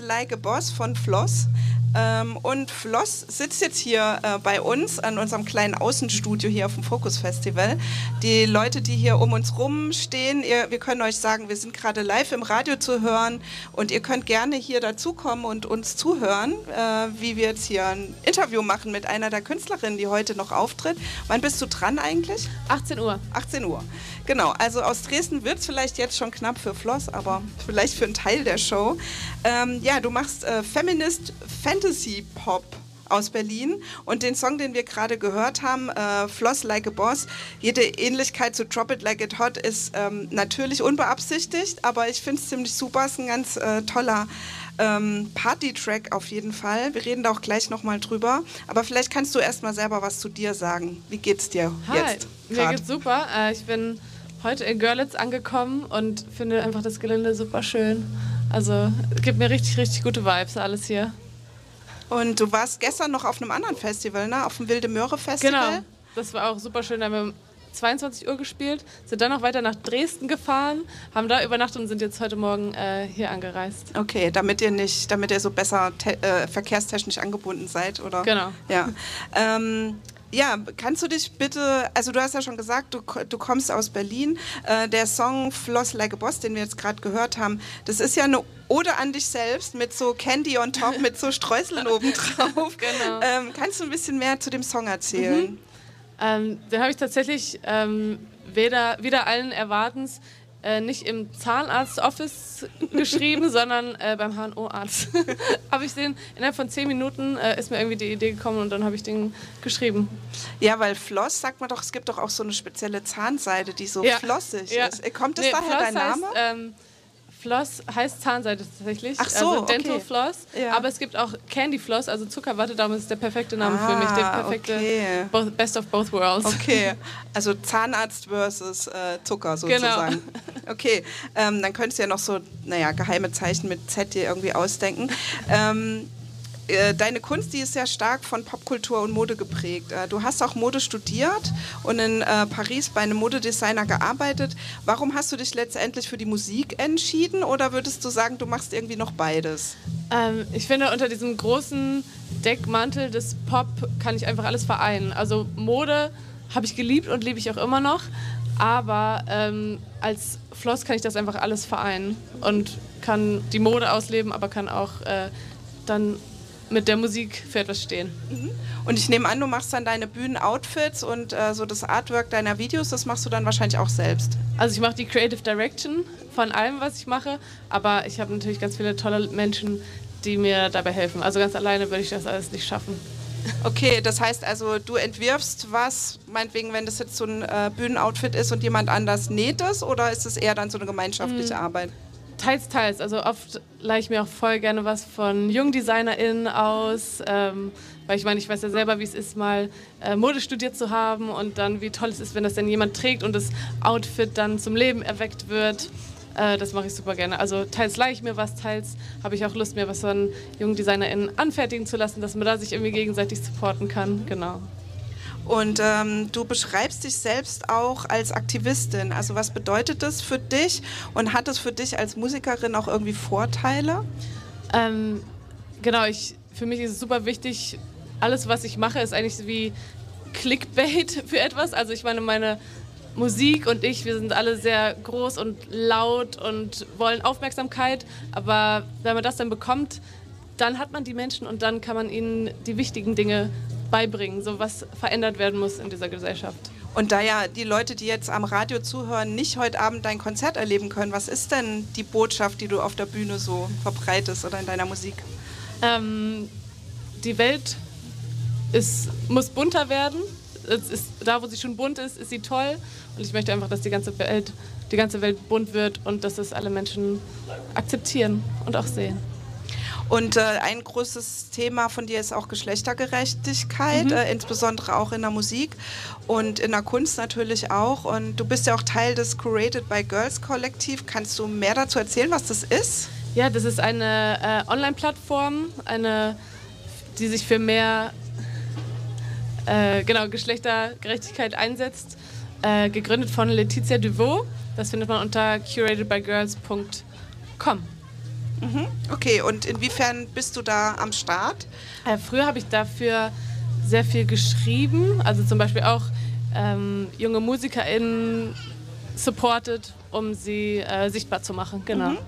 Like a Boss von Floss. Ähm, und Floss sitzt jetzt hier äh, bei uns an unserem kleinen Außenstudio hier auf dem Focus Festival. Die Leute, die hier um uns rum stehen, ihr, wir können euch sagen, wir sind gerade live im Radio zu hören und ihr könnt gerne hier dazukommen und uns zuhören, äh, wie wir jetzt hier ein Interview machen mit einer der Künstlerinnen, die heute noch auftritt. Wann bist du dran eigentlich? 18 Uhr. 18 Uhr. Genau, also aus Dresden wird es vielleicht jetzt schon knapp für Floss, aber vielleicht für einen Teil der Show. Ähm, ja, du machst äh, Feminist Fantasy Pop aus Berlin und den Song, den wir gerade gehört haben, äh, Floss Like a Boss, jede Ähnlichkeit zu Drop It Like It Hot ist ähm, natürlich unbeabsichtigt, aber ich finde es ziemlich super, ist ein ganz äh, toller ähm, Party-Track auf jeden Fall. Wir reden da auch gleich nochmal drüber, aber vielleicht kannst du erstmal selber was zu dir sagen. Wie geht's dir Hi, jetzt? mir grad? geht's super. Äh, ich bin heute in Görlitz angekommen und finde einfach das Gelände super schön. Also gibt mir richtig, richtig gute Vibes alles hier. Und du warst gestern noch auf einem anderen Festival, ne? Auf dem Wilde Möhre Festival. Genau, das war auch super schön. Da haben wir um 22 Uhr gespielt, sind dann noch weiter nach Dresden gefahren, haben da übernachtet und sind jetzt heute Morgen äh, hier angereist. Okay, damit ihr nicht, damit ihr so besser äh, verkehrstechnisch angebunden seid, oder? Genau. Ja. Ähm, ja, kannst du dich bitte, also du hast ja schon gesagt, du, du kommst aus Berlin. Äh, der Song Floss Like a Boss, den wir jetzt gerade gehört haben, das ist ja eine Ode an dich selbst mit so Candy on top, mit so Streuseln obendrauf. Genau. Ähm, kannst du ein bisschen mehr zu dem Song erzählen? Ähm, den habe ich tatsächlich ähm, weder, wieder allen Erwartens äh, nicht im Zahnarzt-Office geschrieben, sondern äh, beim HNO-Arzt. habe ich den innerhalb von zehn Minuten äh, ist mir irgendwie die Idee gekommen und dann habe ich den geschrieben. Ja, weil Floss, sagt man doch, es gibt doch auch so eine spezielle Zahnseide, die so Ja. flossig Ja. ist. Äh, Kommt das Nee, daher Floss dein Name? Heißt, ähm, Floss heißt Zahnseide tatsächlich. Ach so, also Dental okay. Floss. Ja. Aber es gibt auch Candy Floss, also Zuckerwatte, ist der perfekte Name für mich. Der Ah, perfekte okay. Best of both worlds. Okay, also Zahnarzt versus äh, Zucker Genau. sozusagen. Okay, ähm, dann könntest du ja noch so, naja, geheime Zeichen mit Z dir irgendwie ausdenken. Ähm, äh, deine Kunst, die ist sehr stark von Popkultur und Mode geprägt. Äh, du hast auch Mode studiert und in äh, Paris bei einem Modedesigner gearbeitet. Warum hast du dich letztendlich für die Musik entschieden oder würdest du sagen, du machst irgendwie noch beides? Ähm, ich finde, unter diesem großen Deckmantel des Pop kann ich einfach alles vereinen. Also Mode habe ich geliebt und liebe ich auch immer noch. Aber ähm, als Floss kann ich das einfach alles vereinen und kann die Mode ausleben, aber kann auch äh, dann mit der Musik für etwas stehen. Und ich nehme an, du machst dann deine Bühnenoutfits und äh, so das Artwork deiner Videos, das machst du dann wahrscheinlich auch selbst. Also ich mache die Creative Direction von allem, was ich mache, aber ich habe natürlich ganz viele tolle Menschen, die mir dabei helfen. Also ganz alleine würde ich das alles nicht schaffen. Okay, das heißt also, du entwirfst was, meinetwegen, wenn das jetzt so ein äh, Bühnenoutfit ist und jemand anders näht es, oder ist es eher dann so eine gemeinschaftliche Arbeit? Teils, teils. Also oft leihe ich mir auch voll gerne was von JungdesignerInnen aus. Ähm, weil ich meine, ich weiß ja selber, wie es ist, mal äh, Mode studiert zu haben und dann, wie toll es ist, wenn das dann jemand trägt und das Outfit dann zum Leben erweckt wird. Äh, das mache ich super gerne. Also teils leihe ich mir was, teils habe ich auch Lust, mir was von jungen DesignerInnen anfertigen zu lassen, dass man da sich irgendwie gegenseitig supporten kann. Genau. Und ähm, du beschreibst dich selbst auch als Aktivistin. Also was bedeutet das für dich und hat es für dich als Musikerin auch irgendwie Vorteile? Ähm, genau, ich, für mich ist es super wichtig, alles, was ich mache, ist eigentlich wie Clickbait für etwas. Also ich meine, meine Musik und ich, wir sind alle sehr groß und laut und wollen Aufmerksamkeit. Aber wenn man das dann bekommt, dann hat man die Menschen und dann kann man ihnen die wichtigen Dinge beibringen, so was verändert werden muss in dieser Gesellschaft. Und da ja die Leute, die jetzt am Radio zuhören, nicht heute Abend dein Konzert erleben können, was ist denn die Botschaft, die du auf der Bühne so verbreitest oder in deiner Musik? Ähm, die Welt ist, muss bunter werden. Ist, da, wo sie schon bunt ist, ist sie toll. Und ich möchte einfach, dass die ganze Welt, die ganze Welt bunt wird und dass es alle Menschen akzeptieren und auch sehen. Und äh, ein großes Thema von dir ist auch Geschlechtergerechtigkeit, äh, insbesondere auch in der Musik und in der Kunst natürlich auch. Und du bist ja auch Teil des Curated by Girls Kollektiv. Kannst du mehr dazu erzählen, was das ist? Ja, das ist eine äh, Online-Plattform, eine, die sich für mehr äh, genau, Geschlechtergerechtigkeit einsetzt, äh, gegründet von Letizia Duvaux. Das findet man unter curatedbygirls.com. Mhm. Okay, und inwiefern bist du da am Start? Äh, früher habe ich dafür sehr viel geschrieben, also zum Beispiel auch ähm, junge MusikerInnen supported, um sie äh, sichtbar zu machen. Genau. Mhm.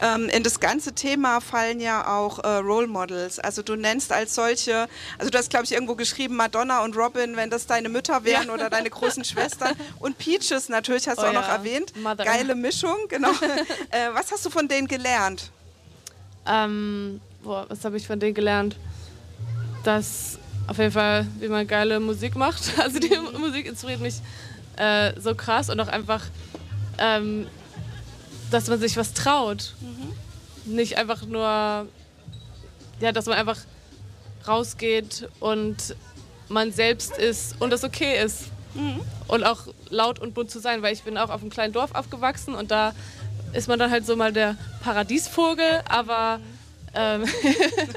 Ähm, in das ganze Thema fallen ja auch äh, Role Models. Also du nennst als solche, also du hast glaube ich irgendwo geschrieben, Madonna und Robin, wenn das deine Mütter wären ja. oder deine großen Schwestern. Und Peaches natürlich hast oh, du auch ja. noch erwähnt. Mother. Geile Mischung, genau. äh, was hast du von denen gelernt? Ähm, boah, was habe ich von denen gelernt? Dass auf jeden Fall, wie man geile Musik macht. Also die. Musik inspiriert mich äh, so krass und auch einfach, ähm, dass man sich was traut. Mhm. Nicht einfach nur, ja, dass man einfach rausgeht und man selbst ist und das okay ist. Mhm. Und auch laut und bunt zu sein, weil ich bin auch auf einem kleinen Dorf aufgewachsen und da ist man dann halt so mal der Paradiesvogel, aber ähm,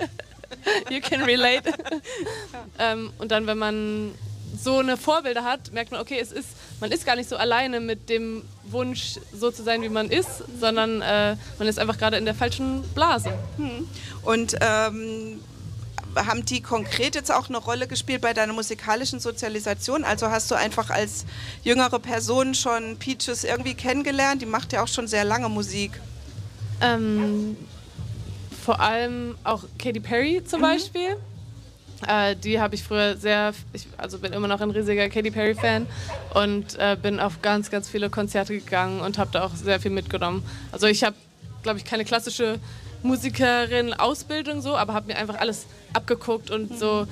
you can relate. ähm, und dann, wenn man so eine Vorbilder hat, merkt man, okay, es ist, man ist gar nicht so alleine mit dem Wunsch, so zu sein, wie man ist, sondern äh, man ist einfach gerade in der falschen Blase. Hm. Und ähm, haben die konkret jetzt auch eine Rolle gespielt bei deiner musikalischen Sozialisation? Also hast du einfach als jüngere Person schon Peaches irgendwie kennengelernt? Die macht ja auch schon sehr lange Musik. Ähm, vor allem auch Katy Perry zum mhm. Beispiel. Äh, die habe ich früher sehr, ich, also bin immer noch ein riesiger Katy Perry-Fan und äh, bin auf ganz, ganz viele Konzerte gegangen und habe da auch sehr viel mitgenommen. Also ich habe, glaube ich, keine klassische Musikerin-Ausbildung so, aber habe mir einfach alles abgeguckt und so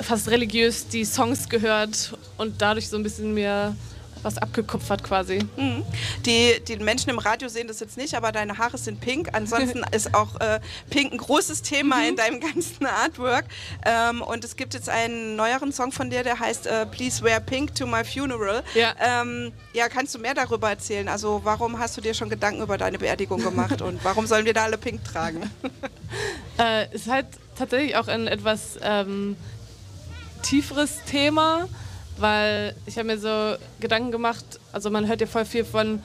fast religiös die Songs gehört und dadurch so ein bisschen mir was abgekupfert quasi. Mhm. Die, die Menschen im Radio sehen das jetzt nicht, aber deine Haare sind pink. Ansonsten ist auch äh, pink ein großes Thema mhm. in deinem ganzen Artwork. Ähm, und es gibt jetzt einen neueren Song von dir, der heißt äh, Please Wear Pink to My Funeral. Ja. Ähm, ja, kannst du mehr darüber erzählen? Also warum hast du dir schon Gedanken über deine Beerdigung gemacht und warum sollen wir da alle pink tragen? äh, es ist halt tatsächlich auch ein etwas ähm, tieferes Thema weil ich habe mir so Gedanken gemacht, also man hört ja voll viel von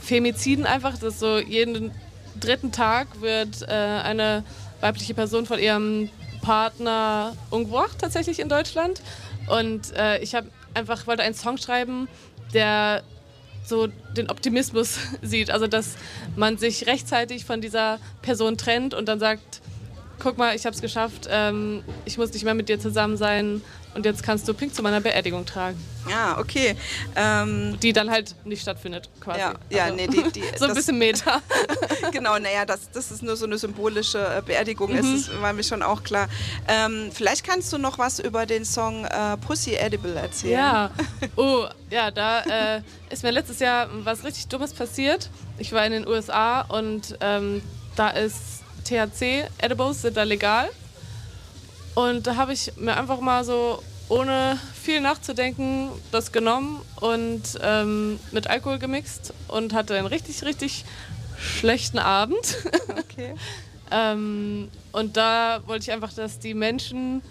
Femiziden einfach, dass so jeden dritten Tag wird äh, eine weibliche Person von ihrem Partner umgebracht, tatsächlich in Deutschland. Und äh, ich habe einfach wollte einen Song schreiben, der so den Optimismus sieht, also dass man sich rechtzeitig von dieser Person trennt und dann sagt, guck mal, ich habe es geschafft, ähm, ich muss nicht mehr mit dir zusammen sein und jetzt kannst du Pink zu meiner Beerdigung tragen. Ja, okay. Ähm, die dann halt nicht stattfindet, quasi. Ja, ja also, nee, die, die, so ein bisschen Meta. genau, naja, dass das ist nur so eine symbolische äh, Beerdigung, mhm. ist, das war mir schon auch klar. Ähm, vielleicht kannst du noch was über den Song äh, Pussy Edible erzählen. Ja, oh, ja, da äh, ist mir letztes Jahr was richtig Dummes passiert. Ich war in den USA und ähm, da ist THC-Edibles sind da legal. Und da habe ich mir einfach mal so, ohne viel nachzudenken, das genommen und ähm, mit Alkohol gemixt und hatte einen richtig, richtig schlechten Abend. Okay. ähm, und da wollte ich einfach, dass die Menschen,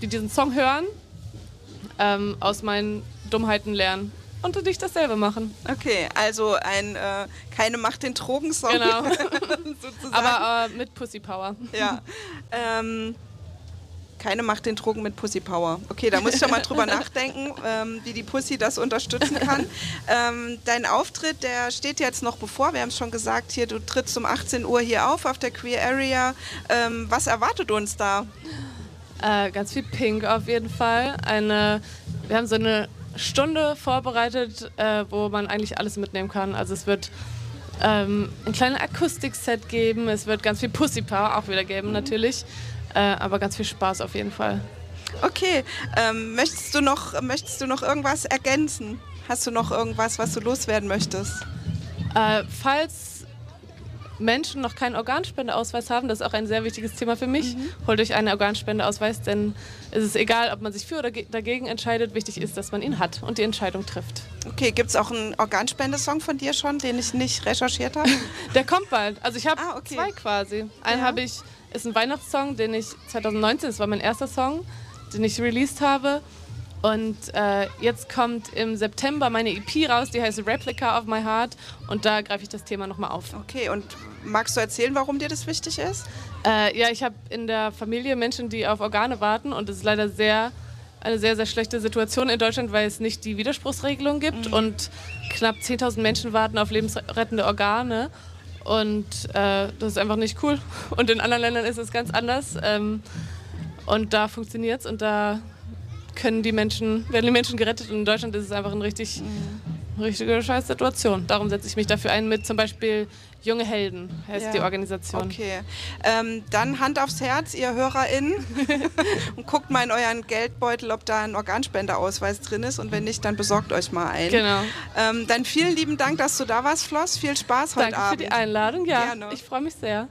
die diesen Song hören, ähm, aus meinen Dummheiten lernen und nicht dasselbe machen. Okay, also ein äh, keine Macht den Drogen-Song. Genau. Aber äh, mit Pussy Power. Ja. Ähm, keine Macht den Drogen mit Pussy Power. Okay, da muss ich schon mal drüber nachdenken, ähm, wie die Pussy das unterstützen kann. Ähm, dein Auftritt, der steht jetzt noch bevor. Wir haben es schon gesagt, hier, du trittst um 18 Uhr hier auf, auf der Queer Area. Ähm, was erwartet uns da? Äh, ganz viel Pink auf jeden Fall. Eine, wir haben so eine Stunde vorbereitet, äh, wo man eigentlich alles mitnehmen kann. Also es wird ähm, ein kleines Akustikset geben, es wird ganz viel Pussy Power auch wieder geben mhm. natürlich, äh, aber ganz viel Spaß auf jeden Fall. Okay, ähm, möchtest, du noch, möchtest du noch irgendwas ergänzen? Hast du noch irgendwas, was du loswerden möchtest? Äh, falls Menschen noch keinen Organspendeausweis haben, das ist auch ein sehr wichtiges Thema für mich, mhm. holt euch einen Organspendeausweis, denn es ist egal, ob man sich für oder dagegen entscheidet, wichtig ist, dass man ihn hat und die Entscheidung trifft. Okay, gibt es auch einen Organspendesong von dir schon, den ich nicht recherchiert habe? Der kommt bald. Also ich habe ah, okay. zwei quasi. Einen ja. habe ich, ist ein Weihnachtssong, den ich 2019, das war mein erster Song, den ich released habe. Und äh, jetzt kommt im September meine EP raus, die heißt Replica of My Heart und da greife ich das Thema nochmal auf. Okay, und magst du erzählen, warum dir das wichtig ist? Äh, ja, ich habe in der Familie Menschen, die auf Organe warten und es ist leider sehr eine sehr, sehr schlechte Situation in Deutschland, weil es nicht die Widerspruchsregelung gibt mhm. und knapp 10.000 Menschen warten auf lebensrettende Organe. Und äh, das ist einfach nicht cool. Und in anderen Ländern ist es ganz anders. Ähm, und da funktioniert es und da können die Menschen, werden die Menschen gerettet. Und in Deutschland ist es einfach ein richtig, mhm. Richtige Scheißsituation. Darum setze ich mich dafür ein mit zum Beispiel Junge Helden heißt ja. die Organisation. Okay. Ähm, dann Hand aufs Herz, ihr HörerInnen, und guckt mal in euren Geldbeutel, ob da ein Organspendeausweis drin ist. Und wenn nicht, dann besorgt euch mal einen. Genau. Ähm, dann vielen lieben Dank, dass du da warst, Floss. Viel Spaß heute Danke Abend. Danke für die Einladung. Ja, Gerne. ich freue mich sehr.